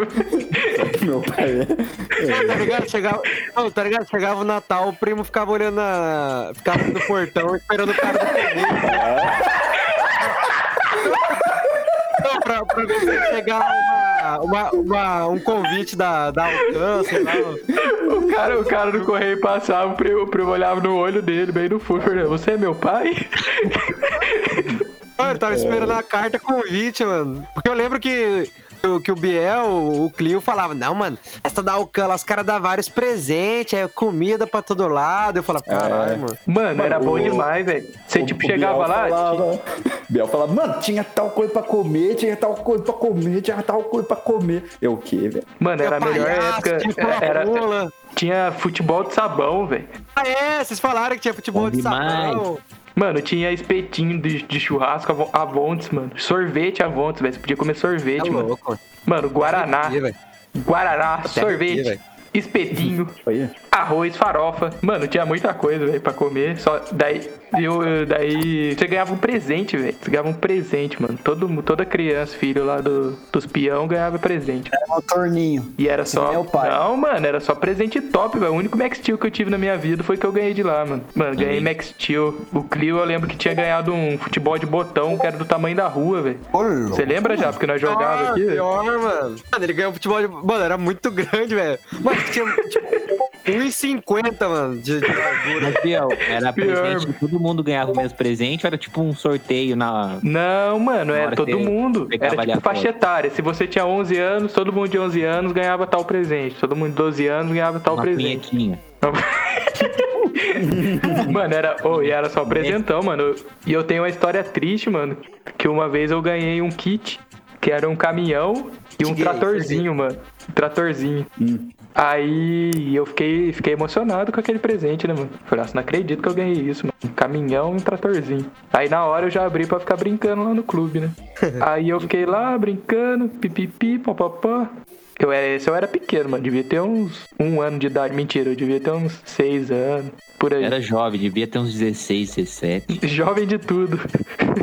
Meu pai é. Tá ligado? Chegava, não, tá ligado? Chegava o Natal, o primo ficava olhando na. Ficava no portão esperando o cara. Não, pra, pra ver se chegar uma, uma, uma- um convite da, da Alcance. O cara, o cara do correio passava, o primo, o primo olhava no olho dele, bem no fundo. falava, Você é meu pai? Mano, eu tava esperando a carta convite, mano. Porque eu lembro que, que, que o Biel, o Clio, falava: Não, mano, essa da Alcan, lá, os caras dão vários presentes, é comida pra todo lado. Eu falava: Caralho, É. mano. Mano, era bom o- demais, velho. Você, O- tipo, o chegava Biel lá. Falava, Biel falava, mano, tinha tal coisa pra comer, tinha tal coisa pra comer, tinha tal coisa pra comer. Eu o quê, velho? Mano, era a melhor época. tipo, Era, tinha futebol de sabão, velho. Ah, é, vocês falaram que tinha futebol Bom de demais. sabão. Mano, tinha espetinho de, de churrasco Avon- Avontes, mano. Sorvete Avontes, velho. Você podia comer sorvete, É mano. louco. Mano, Guaraná. Guaraná, sorvete, espetinho. Arroz, farofa. Mano, tinha muita coisa, velho, pra comer. Só daí eu, eu- daí você ganhava um presente, velho. Você ganhava um presente, mano. Todo, toda criança, filho lá do, dos peão ganhava presente. É o torninho. E era só. o pai. Não, mano, era só presente top, velho. O único Max Steel que eu tive na minha vida foi que eu ganhei de lá, mano. Mano, ganhei Max Steel. O Clio, eu lembro que tinha ganhado um futebol de botão que era do tamanho da rua, velho. Você lembra já? Porque nós jogávamos Ah, aqui, pior, mano. Mano, ele ganhou futebol de... Mano, era muito grande, velho. Mano, tinha tipo, 1,50, mano, de, de largura. Mas, Biel, era Pior. presente, todo mundo ganhava o mesmo presente, ou era tipo um sorteio na. Não, mano, Na era hora todo mundo. Era tipo faixa etária. Se você tinha 11 anos, todo mundo de 11 anos ganhava tal presente. Todo mundo de 12 anos ganhava tal Uma presente. punhetinha. (laughs) Mano, era. Oh, e era só presentão, mano. E eu tenho uma história triste, mano. Que uma vez eu ganhei um kit, que era um caminhão e um tratorzinho, mano. Um tratorzinho. Aí eu fiquei, fiquei emocionado com aquele presente, né, mano? Falei, nossa, não acredito que eu ganhei isso, mano. Um caminhão e um tratorzinho. Aí na hora eu já abri pra ficar brincando lá no clube, né? (laughs) Aí eu fiquei lá brincando, pipipi, papapá. Eu era, esse eu era pequeno, mano. Devia ter uns um ano de idade. Mentira, eu devia ter uns seis anos. Por aí. Era jovem, devia ter uns 16, 17. Jovem de tudo.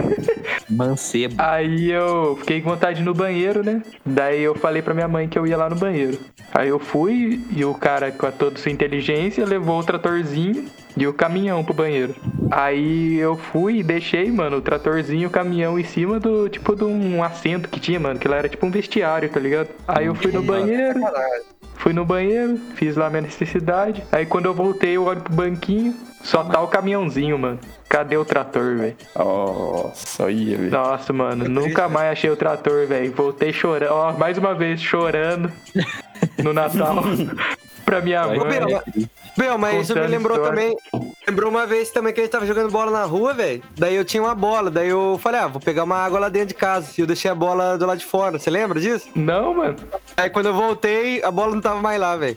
(laughs) Mancebo. Aí eu fiquei com vontade de ir no banheiro, né? Daí eu falei pra minha mãe que eu ia lá no banheiro. Aí eu fui e o cara, com a toda sua inteligência, levou o tratorzinho e o caminhão pro banheiro. Aí eu fui e deixei, mano, o tratorzinho o caminhão em cima do, tipo, de um assento que tinha, mano, que lá era tipo um vestiário, tá ligado? Aí eu fui no banheiro, Fui no banheiro, fiz lá minha necessidade. Aí quando eu voltei, eu olho pro banquinho, só tá o caminhãozinho, mano. Cadê o trator, velho? Nossa, aí, velho. Nossa, mano, nunca mais achei o trator, velho. Voltei chorando, ó, mais uma vez chorando no Natal (laughs) pra minha mãe. Bel, mas isso me lembrou história. também. Lembrou uma vez também que a gente tava jogando bola na rua, velho. Daí eu tinha uma bola. Daí eu falei, ah, vou pegar uma água lá dentro de casa. E eu deixei a bola do lado de fora. Você lembra disso? Não, mano. Aí quando eu voltei, a bola não tava mais lá, velho.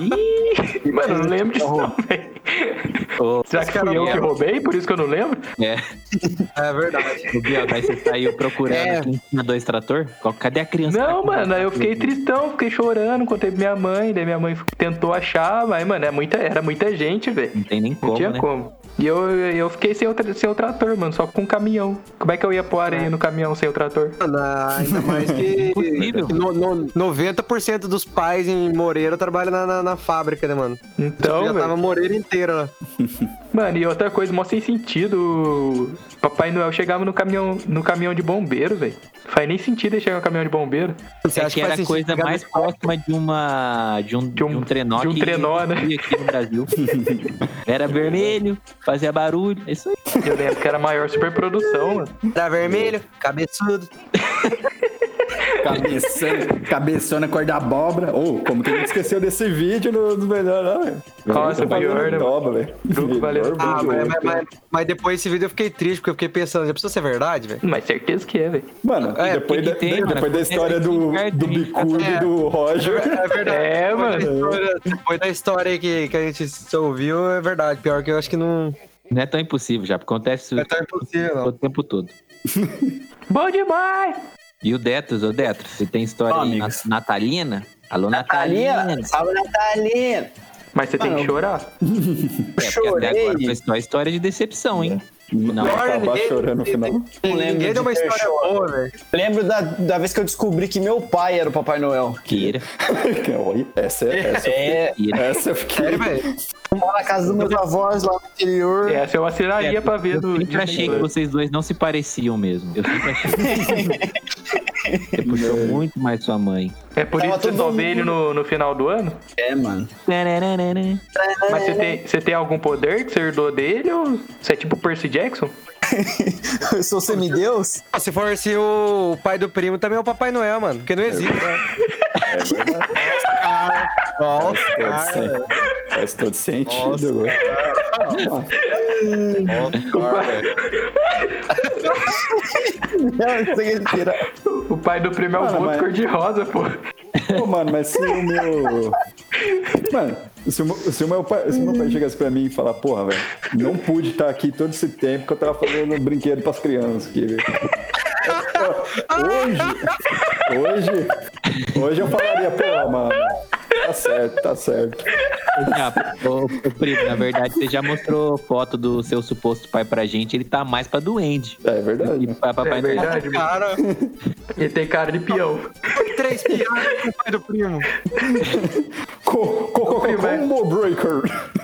Ih, mano, não lembro disso não, velho. Será que fui eu que roubei? Por isso que eu não lembro? É, É verdade. o Biel, daí você saiu procurando É. quem tinha dois trator? Qual- Cadê a criança? Não, mano, aí eu fiquei tristão, fiquei chorando, contei pra minha mãe, daí minha mãe tentou achar, mas, mano, é muita, era muita gente, velho. Não tem nem Não como, tinha né? como. E eu, eu fiquei sem o, sem o trator, mano, só com um caminhão. Como é que eu ia pôr areia no caminhão sem o trator? Mano, ainda mais que Impossível. no, no, 90% dos pais em Moreira trabalham na, na, na fábrica, né, mano? Então, Já tava. Moreira inteira lá. (laughs) Mano, e outra coisa, mó sem sentido. Papai Noel chegava no caminhão, no caminhão de bombeiro, velho. Faz nem sentido ele chegar no caminhão de bombeiro. Você É acha que era faz a sentido coisa mais próxima de uma de um, de um- um, trenó de um que trenó, né? aqui no Brasil. (laughs) Era vermelho, fazia barulho, é isso aí. Eu lembro que era a maior superprodução, mano. Era vermelho, cabeçudo. (laughs) Cabeçona, cabeçona cor da abóbora. Ô, como que a gente esqueceu desse vídeo no, no melhor lá, velho? Nossa, né, dobra, velho. Grupo valeu. Melhor Ah, mas, mas, mas, mas depois desse vídeo eu fiquei triste, porque eu fiquei pensando, já precisa ser verdade, velho? Mas certeza que é, velho. Mano, É, depois, da, tem, mano, depois da história do, do em bicudo e do Roger. É verdade. É, Depois da mano. história- Depois da história que, que a gente só ouviu, é verdade. Pior que eu acho que não Não é tão impossível já, porque acontece é tão impossível, não. o tempo todo. (laughs) Bom demais! E o Detos, o Detos, você tem história amigos. na- natalina? Alô, Natalina, Natalina. salve Natalina. Mas você tem Mano, que chorar. É, porque até chorei. agora foi só história de decepção, hein? Não, acabar ninguém- chorando no final. Não lembro Ninguém de deu uma história boa, velho. Lembro da, da vez que eu descobri que meu pai era o Papai Noel. queira, (laughs) essa é. Essa, eu É, essa eu fiquei. Sério, velho. na casa dos meus avós lá no interior. Essa eu assinaria pra ver Eu do sempre achei que vocês dois não se pareciam mesmo. Eu sempre achei. (laughs) Você puxou muito mais sua mãe. É por Tava isso que você só vê ele no, no final do ano? É, mano. Mas você tem, você tem algum poder que você herdou dele ou você é tipo Percy Jackson? (laughs) Eu sou semideus? Ah, Se for se o pai do primo também é o Papai Noel, mano. Porque não existe, né? É verdade. Nossa, Faz todo Faz todo sentido agora. (laughs) Não, é. O pai do primo é o boto mas- cor-de-rosa, pô. Pô, mano, mas se o meu. Mano, se o meu, se o meu pai, se o meu pai chegasse pra mim e falar, porra, velho, não pude estar aqui todo esse tempo que eu tava fazendo brinquedo pras crianças aqui, velho. Hoje, hoje, hoje eu falaria, porra, mano, tá certo, tá certo. Ah, ô, ô, primo, na verdade, você já mostrou foto do seu suposto pai pra gente. Ele tá mais pra duende. É verdade. E pra papai É verdade, mano. cara. Ele tem cara de peão. Três piadas com o pai do primo. Co, co, co, Primo, é. combo breaker.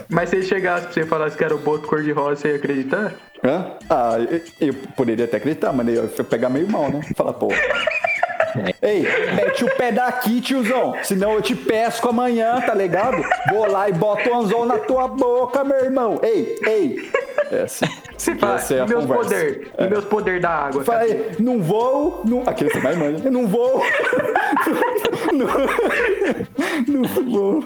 Mas se ele chegasse pra você e falasse que era o boto cor-de-rosa, você ia acreditar? Hã? Ah, eu, eu poderia até acreditar, mas eu ia pegar meio mal, né? Falar, pô. Ei, mete o pé daqui, tiozão. Senão eu te pesco amanhã, tá ligado? Vou lá e boto o anzol na tua boca, meu irmão. Ei, ei. Essa, Você fala, é e meus conversa. poderes? E meus poderes da água? Falei, não vou. Não... Aquele você vai, mano. Eu não vou. não, não vou.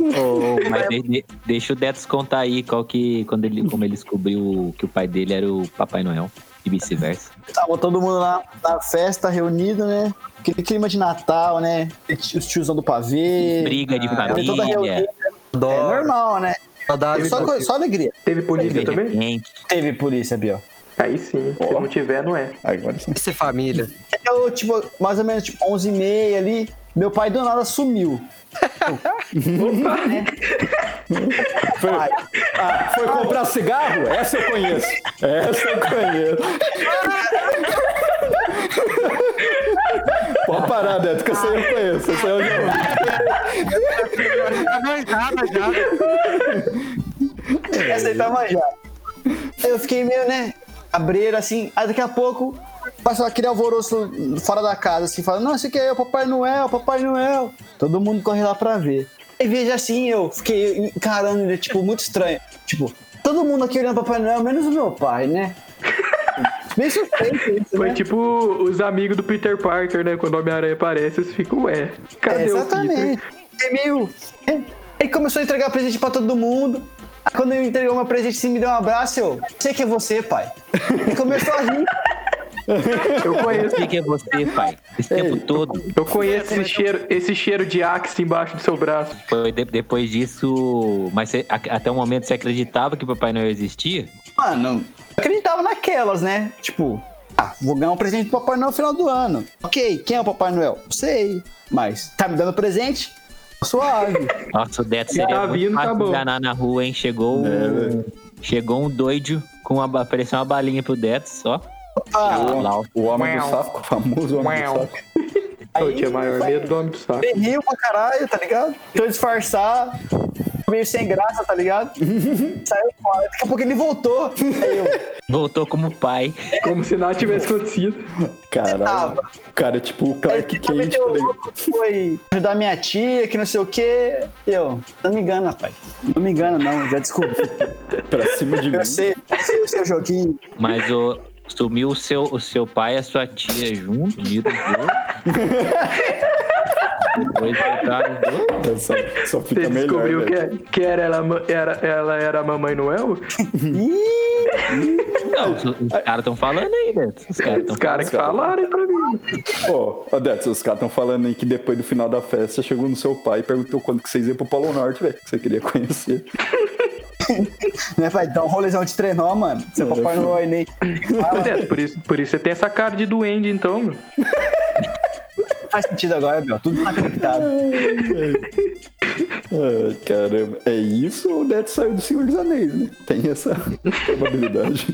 Ô, mas de- de- deixa o Detos contar aí qual que, quando ele, como ele descobriu que o pai dele era o Papai Noel e vice-versa. Tava todo mundo lá na festa, reunido, né? Aquele clima de Natal, né? Os tiozão do pavê. Briga de toda família, reunida. É normal, né? Saudade Só, co- só alegria. Teve polícia também? Teve polícia, Biel. Aí sim. Se não tiver, não é. Agora sim. Isso é família. Eu, tipo, mais ou menos, tipo, 11h30 ali, meu pai do nada sumiu. (laughs) Foi, ah, foi comprar cigarro? Essa eu conheço. Essa eu conheço. Pode parar, Neto, que essa eu conheço. Essa eu já já. Essa aí tá manjada. Eu fiquei meio, né, cabreiro assim, aí daqui a pouco Passou aquele alvoroço fora da casa, assim, falando, não, isso aqui é o Papai Noel, Papai Noel. Todo mundo corre lá pra ver. E veja assim, eu fiquei encarando ele, tipo, muito estranho. Tipo, todo mundo aqui olhando Papai Noel, menos o meu pai, né? (laughs) Bem isso, Foi né? tipo os amigos do Peter Parker, né? Quando o Homem-Aranha aparece, eles ficam, ué, cadê É, o Peter? exatamente. É meio. é. Aí começou a entregar presente pra todo mundo. Aí quando ele entregou meu presente, assim, me deu um abraço, eu. Sei que é você, pai. E começou a rir. (laughs) Eu conheço, O que, que é você, pai? Esse tempo todo. eu conheço esse cheiro, esse cheiro de Axe embaixo do seu braço. Foi de- depois disso. Mas você- a- até o momento você acreditava que Papai Noel existia? Mano, eu acreditava naquelas, né? Tipo, ah, vou ganhar um presente do Papai Noel no final do ano. Ok, quem é o Papai Noel? Não sei. Mas tá me dando presente? Suave. (laughs) Nossa, o Deto Se seria tá muito vindo, tá fácil bom. enganar na rua, hein? Chegou, um, chegou um doido com uma, apareceu uma balinha pro Deto, só. Ah, ó. O Homem do Saco, o famoso Homem do. Saco. (laughs) Eu tinha maior medo do homem do saco. ele riu pra caralho, tá ligado? Tentou disfarçar. Meio sem graça, tá ligado? (laughs) Saiu fora. Daqui a pouco ele voltou. Aí eu. Voltou como pai. Como se nada tivesse acontecido. Caralho. O cara é tipo o Aí Clark Kent, tá foi ajudar minha tia, que não sei o quê. Eu, não me engana, pai. Não me engana, não, já descobri. (laughs) Pra cima de mim. Eu sei, eu sei o seu joguinho. Mas o, sumiu o seu, o seu pai e a sua tia junto, unidos os dois. Depois voltaram os dois. Só, só Você fica melhor. descobriu que, velho. que era, ela, era, ela era a Mamãe Noel? (laughs) Não, os, os caras estão falando aí, Beto. Os caras Os caras que falaram aí pra mim. Ô, Odete, os caras estão falando aí que depois do final da festa chegou no seu pai e perguntou quando que vocês iam pro Polo Norte, velho. Que você queria conhecer. (laughs) Né, pai? Dá um rolezão de trenó, mano. Seu papai não vai nem. (laughs) É, por, isso, por isso você tem essa cara de duende, então, meu. (laughs) Faz sentido agora, meu. Tudo tá conectado. Ai, caramba. É isso ou o Odete saiu do Senhor dos Anéis, né? Tem essa probabilidade.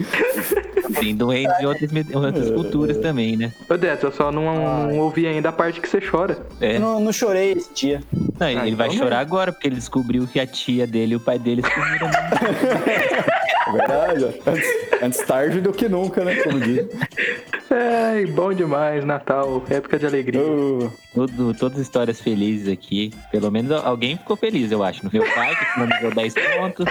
Tem doentes de outras, outras culturas também, né? Ô, Deto, eu só não, não ouvi ainda a parte que você chora. É. Eu não, não chorei esse dia. Não, ele Ah, vai então chorar agora, porque ele descobriu que a tia dele e o pai dele sumiram. (laughs) É verdade. ó. Antes, antes tarde do que nunca, né? Como diz. Ai, bom demais, Natal, época de alegria. Tudo, todas histórias felizes aqui. Pelo menos alguém ficou feliz, eu acho. No meu pai, que economizou 10 pontos.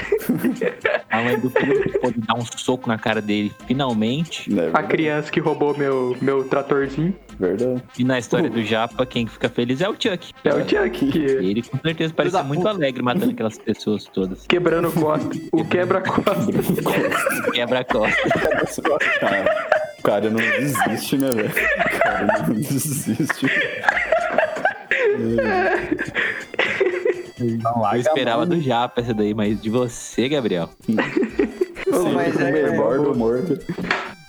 A mãe do filho que pôde dar um soco na cara dele, finalmente. né, A criança que roubou meu, meu tratorzinho verdade. E na história do Japa, quem fica feliz é o Chuck. é o Chuck, que Ele com certeza parecia da muito puta. alegre matando aquelas pessoas todas. quebrando costa. O quebra-costa. (laughs) Quebra-costa. O cara não desiste, né, velho? O cara não desiste. Eu esperava do Japa essa daí, mas de você, Gabriel. Sempre mas o é- melhor do humor.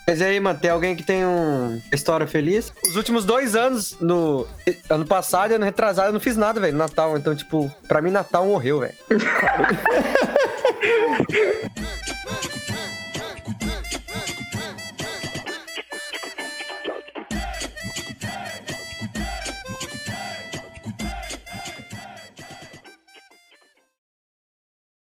Mas aí, mano, tem alguém que tem um história feliz? Os últimos dois anos, no ano passado e ano retrasado, eu não fiz nada, velho, no Natal. Então, tipo, pra mim, Natal morreu, velho. (laughs)